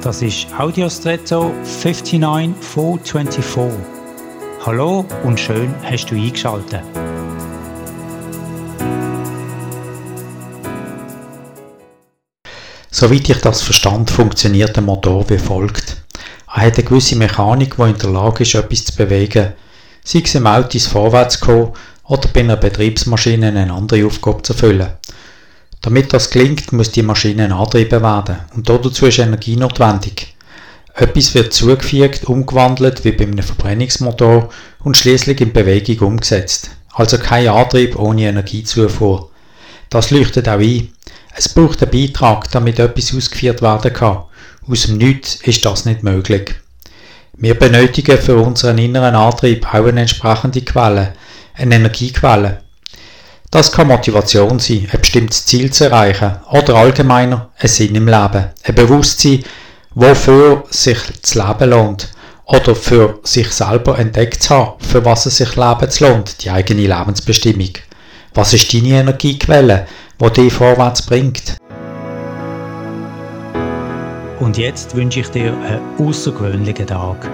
Das ist Audiostretto 59424. Hallo und schön hast du eingeschaltet. Soweit ich das verstand, funktioniert der Motor wie folgt. Er hat eine gewisse Mechanik, die in der Lage ist, etwas zu bewegen. Sei es im Auto Vorwärts kommen oder bei einer Betriebsmaschine eine andere Aufgabe zu erfüllen. Damit das gelingt, muss die Maschine angetrieben werden und dazu ist Energie notwendig. Etwas wird zugefügt, umgewandelt wie bei einem Verbrennungsmotor und schließlich in Bewegung umgesetzt. Also kein Antrieb ohne Energiezufuhr. Das leuchtet auch ein. Es braucht einen Beitrag, damit etwas ausgeführt werden kann. Aus dem Nichts ist das nicht möglich. Wir benötigen für unseren inneren Antrieb auch eine entsprechende Quelle, eine Energiequelle. Das kann Motivation sein, ein bestimmtes Ziel zu erreichen oder allgemeiner ein Sinn im Leben, ein Bewusstsein, wofür sich das Leben lohnt oder für sich selber entdeckt zu haben, für was es sich leben lohnt, die eigene Lebensbestimmung. Was ist deine Energiequelle, die dich vorwärts bringt? Und jetzt wünsche ich dir einen außergewöhnlichen Tag.